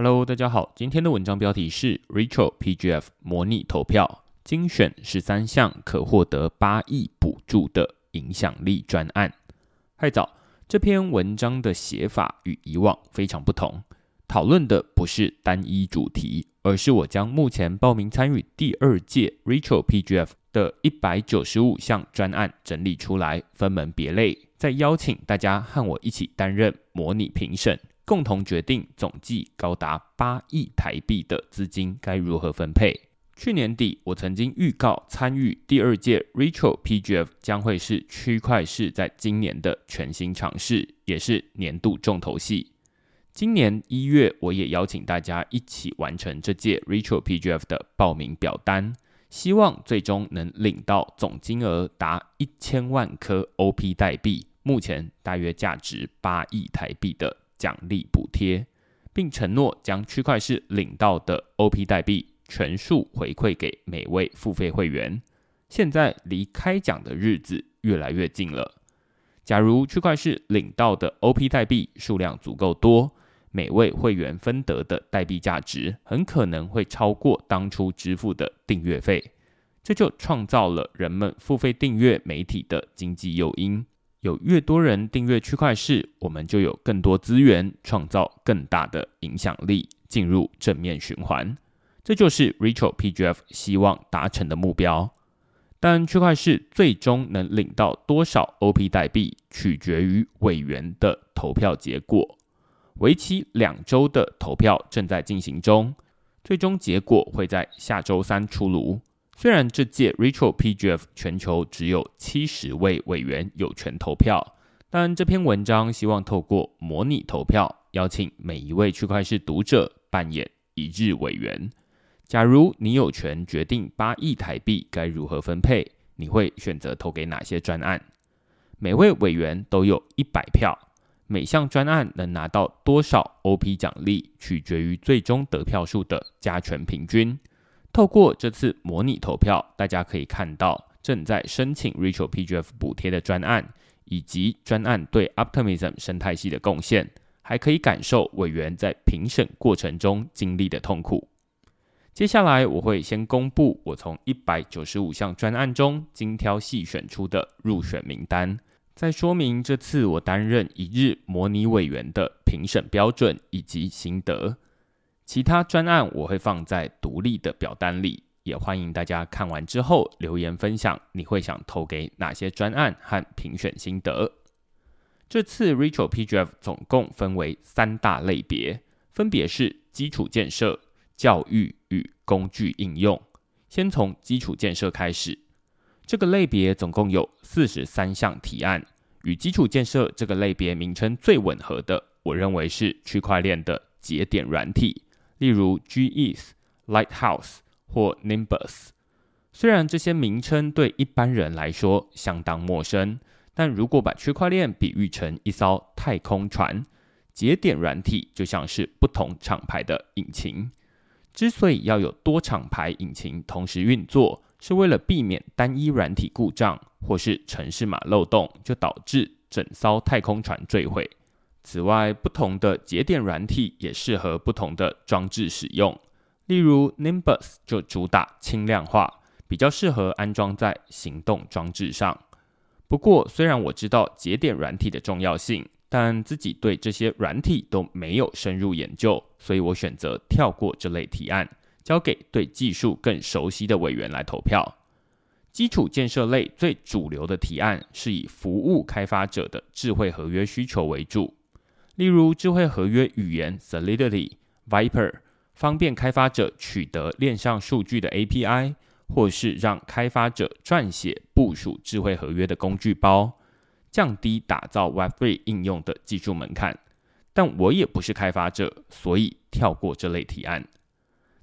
Hello，大家好，今天的文章标题是 Retro PGF 模拟投票精选十三项可获得八亿补助的影响力专案。嗨早，这篇文章的写法与以往非常不同，讨论的不是单一主题，而是我将目前报名参与第二届 Retro PGF 的一百九十五项专案整理出来，分门别类，再邀请大家和我一起担任模拟评审。共同决定总计高达八亿台币的资金该如何分配。去年底，我曾经预告参与第二届 Retro PGF 将会是区块市在今年的全新尝试，也是年度重头戏。今年一月，我也邀请大家一起完成这届 Retro PGF 的报名表单，希望最终能领到总金额达一千万颗 OP 代币，目前大约价值八亿台币的。奖励补贴，并承诺将区块市领到的 OP 代币全数回馈给每位付费会员。现在离开奖的日子越来越近了。假如区块市领到的 OP 代币数量足够多，每位会员分得的代币价值很可能会超过当初支付的订阅费，这就创造了人们付费订阅媒体的经济诱因。有越多人订阅区块市，我们就有更多资源，创造更大的影响力，进入正面循环。这就是 Retro PGF 希望达成的目标。但区块市最终能领到多少 OP 代币，取决于委员的投票结果。为期两周的投票正在进行中，最终结果会在下周三出炉。虽然这届 Retro PGF 全球只有七十位委员有权投票，但这篇文章希望透过模拟投票，邀请每一位区块链读者扮演一日委员。假如你有权决定八亿台币该如何分配，你会选择投给哪些专案？每位委员都有一百票，每项专案能拿到多少 OP 奖励，取决于最终得票数的加权平均。透过这次模拟投票，大家可以看到正在申请 Rachel PGF 补贴的专案，以及专案对 Optimism 生态系的贡献，还可以感受委员在评审过程中经历的痛苦。接下来我会先公布我从一百九十五项专案中精挑细选出的入选名单，再说明这次我担任一日模拟委员的评审标准以及心得。其他专案我会放在独立的表单里，也欢迎大家看完之后留言分享，你会想投给哪些专案和评选心得。这次 Retro PGF 总共分为三大类别，分别是基础建设、教育与工具应用。先从基础建设开始，这个类别总共有四十三项提案，与基础建设这个类别名称最吻合的，我认为是区块链的节点软体。例如 GETH、Lighthouse 或 Nimbus，虽然这些名称对一般人来说相当陌生，但如果把区块链比喻成一艘太空船，节点软体就像是不同厂牌的引擎。之所以要有多厂牌引擎同时运作，是为了避免单一软体故障或是城市码漏洞，就导致整艘太空船坠毁。此外，不同的节点软体也适合不同的装置使用。例如，Nimbus 就主打轻量化，比较适合安装在行动装置上。不过，虽然我知道节点软体的重要性，但自己对这些软体都没有深入研究，所以我选择跳过这类提案，交给对技术更熟悉的委员来投票。基础建设类最主流的提案是以服务开发者的智慧合约需求为主。例如，智慧合约语言 Solidity、Viper，方便开发者取得链上数据的 API，或是让开发者撰写部署智慧合约的工具包，降低打造 Web3 应用的技术门槛。但我也不是开发者，所以跳过这类提案。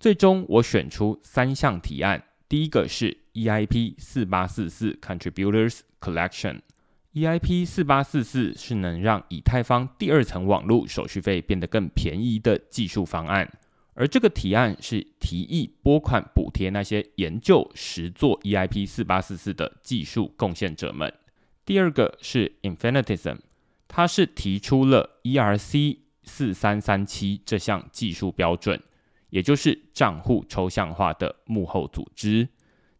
最终，我选出三项提案，第一个是 EIP 四八四四 Contributors Collection。EIP 四八四四是能让以太坊第二层网络手续费变得更便宜的技术方案，而这个提案是提议拨款补贴那些研究实做 EIP 四八四四的技术贡献者们。第二个是 Infinitism，它是提出了 ERC 四三三七这项技术标准，也就是账户抽象化的幕后组织。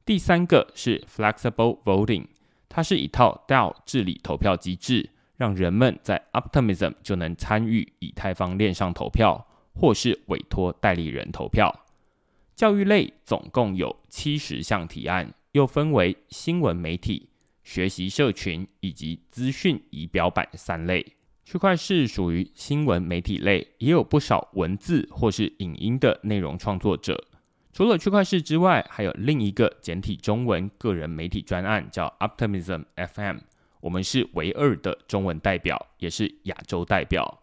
第三个是 Flexible Voting，它是一套 DAO 治理投票机制，让人们在 Optimism 就能参与以太坊链上投票，或是委托代理人投票。教育类总共有七十项提案，又分为新闻媒体、学习社群以及资讯仪表板三类。区块是属于新闻媒体类，也有不少文字或是影音的内容创作者。除了区块市之外，还有另一个简体中文个人媒体专案，叫 Optimism FM。我们是唯二的中文代表，也是亚洲代表。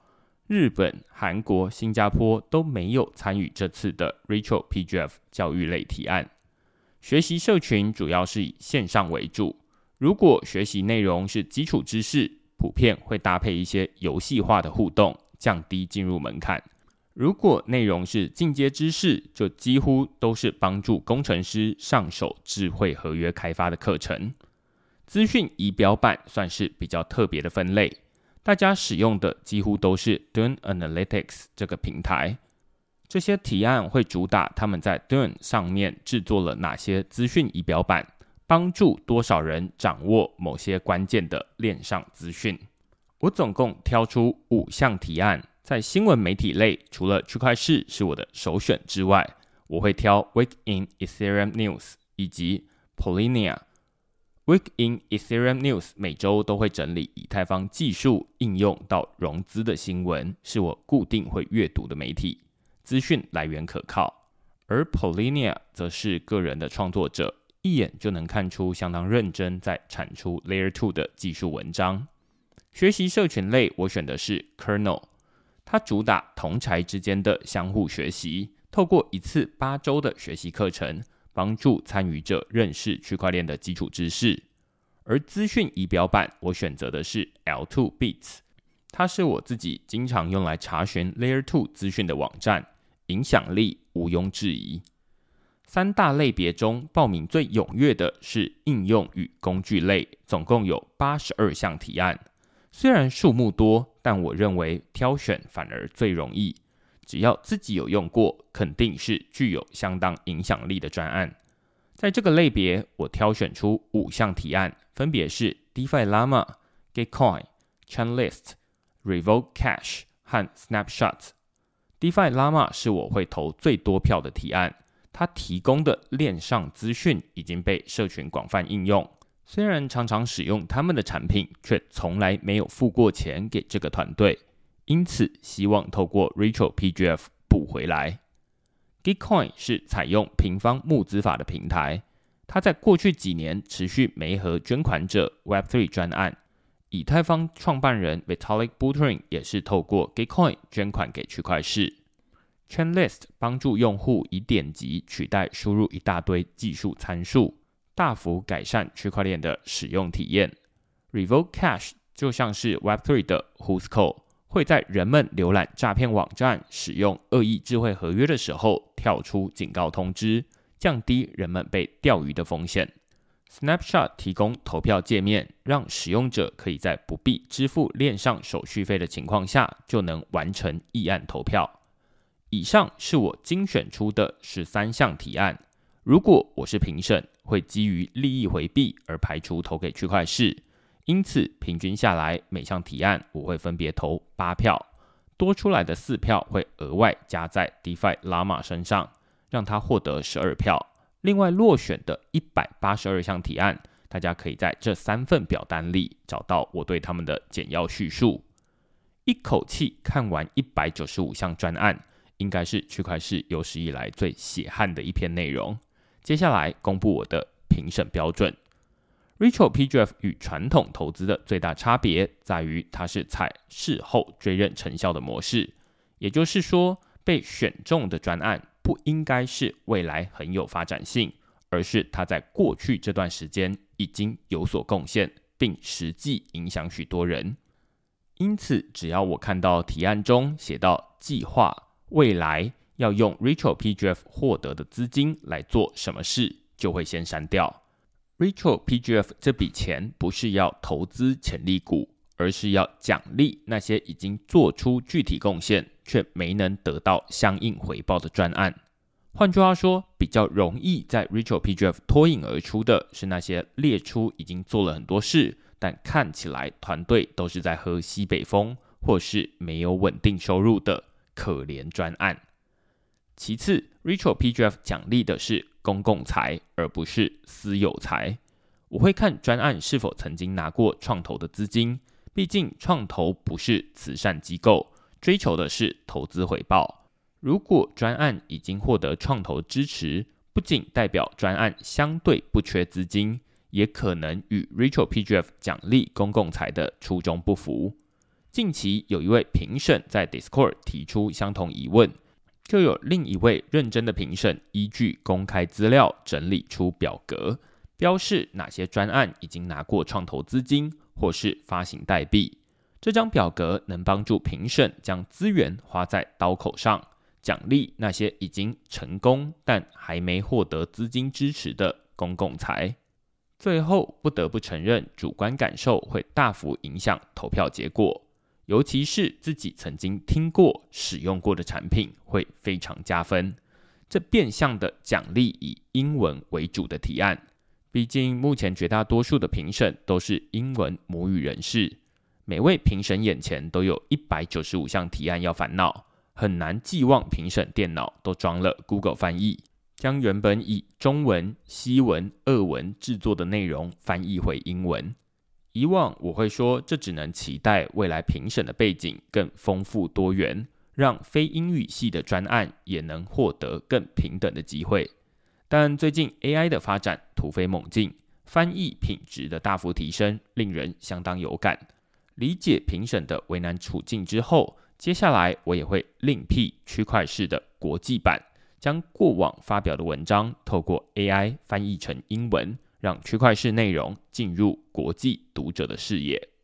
日本、韩国、新加坡都没有参与这次的 Rachel PGF 教育类提案。学习社群主要是以线上为主。如果学习内容是基础知识，普遍会搭配一些游戏化的互动，降低进入门槛。如果内容是进阶知识，就几乎都是帮助工程师上手智慧合约开发的课程。资讯仪表板算是比较特别的分类。大家使用的几乎都是 Dune Analytics 这个平台。这些提案会主打他们在 Dune 上面制作了哪些资讯仪表板，帮助多少人掌握某些关键的链上资讯。我总共挑出五项提案，在新闻媒体类，除了区块市是我的首选之外，我会挑 Week in Ethereum News 以及 Polinia。Week in Ethereum News 每周都会整理以太坊技术应用到融资的新闻，是我固定会阅读的媒体，资讯来源可靠。而 Polinia 则是个人的创作者，一眼就能看出相当认真在产出 Layer Two 的技术文章。学习社群类，我选的是 Kernel，它主打同柴之间的相互学习，透过一次八周的学习课程。帮助参与者认识区块链的基础知识，而资讯仪表板我选择的是 L2 Beats，它是我自己经常用来查询 Layer 2资讯的网站，影响力毋庸置疑。三大类别中报名最踊跃的是应用与工具类，总共有八十二项提案，虽然数目多，但我认为挑选反而最容易。只要自己有用过，肯定是具有相当影响力的专案。在这个类别，我挑选出五项提案，分别是 DeFi Llama、Gitcoin、Chainlist、Revoke Cash 和 Snapshot。DeFi Llama 是我会投最多票的提案，它提供的链上资讯已经被社群广泛应用。虽然常常使用他们的产品，却从来没有付过钱给这个团队。因此，希望透过 Rachel PGF 补回来。Gitcoin 是采用平方募资法的平台，它在过去几年持续媒合捐款者 Web3 专案。以太坊创办人 Vitalik Buterin 也是透过 Gitcoin 捐款给区块市。Chainlist 帮助用户以点击取代输入一大堆技术参数，大幅改善区块链的使用体验。Revoke Cash 就像是 Web3 的 Who's Call。会在人们浏览诈骗网站、使用恶意智慧合约的时候跳出警告通知，降低人们被钓鱼的风险。Snapshot 提供投票界面，让使用者可以在不必支付链上手续费的情况下就能完成议案投票。以上是我精选出的十三项提案。如果我是评审，会基于利益回避而排除投给区块市。因此，平均下来，每项提案我会分别投八票，多出来的四票会额外加在 DeFi Llama 身上，让他获得十二票。另外，落选的一百八十二项提案，大家可以在这三份表单里找到我对他们的简要叙述。一口气看完一百九十五项专案，应该是区块市有史以来最血汗的一篇内容。接下来公布我的评审标准。Rachel PGF 与传统投资的最大差别在于，它是采事后追认成效的模式。也就是说，被选中的专案不应该是未来很有发展性，而是它在过去这段时间已经有所贡献，并实际影响许多人。因此，只要我看到提案中写到计划未来要用 Rachel PGF 获得的资金来做什么事，就会先删掉。Rachel PGF 这笔钱不是要投资潜力股，而是要奖励那些已经做出具体贡献却没能得到相应回报的专案。换句话说，比较容易在 Rachel PGF 脱颖而出的是那些列出已经做了很多事，但看起来团队都是在喝西北风，或是没有稳定收入的可怜专案。其次，Rachel PGF 奖励的是公共财，而不是私有财。我会看专案是否曾经拿过创投的资金，毕竟创投不是慈善机构，追求的是投资回报。如果专案已经获得创投支持，不仅代表专案相对不缺资金，也可能与 Rachel PGF 奖励公共财的初衷不符。近期有一位评审在 Discord 提出相同疑问，就有另一位认真的评审依据公开资料整理出表格，标示哪些专案已经拿过创投资金或是发行代币。这张表格能帮助评审将资源花在刀口上。奖励那些已经成功但还没获得资金支持的公共财。最后不得不承认，主观感受会大幅影响投票结果，尤其是自己曾经听过、使用过的产品会非常加分。这变相的奖励以英文为主的提案，毕竟目前绝大多数的评审都是英文母语人士，每位评审眼前都有一百九十五项提案要烦恼。很难寄望评审电脑都装了 Google 翻译，将原本以中文、西文、俄文制作的内容翻译回英文。以往我会说，这只能期待未来评审的背景更丰富多元，让非英语系的专案也能获得更平等的机会。但最近 AI 的发展突飞猛进，翻译品质的大幅提升，令人相当有感。理解评审的为难处境之后。接下来，我也会另辟区块式的国际版，将过往发表的文章透过 AI 翻译成英文，让区块式内容进入国际读者的视野。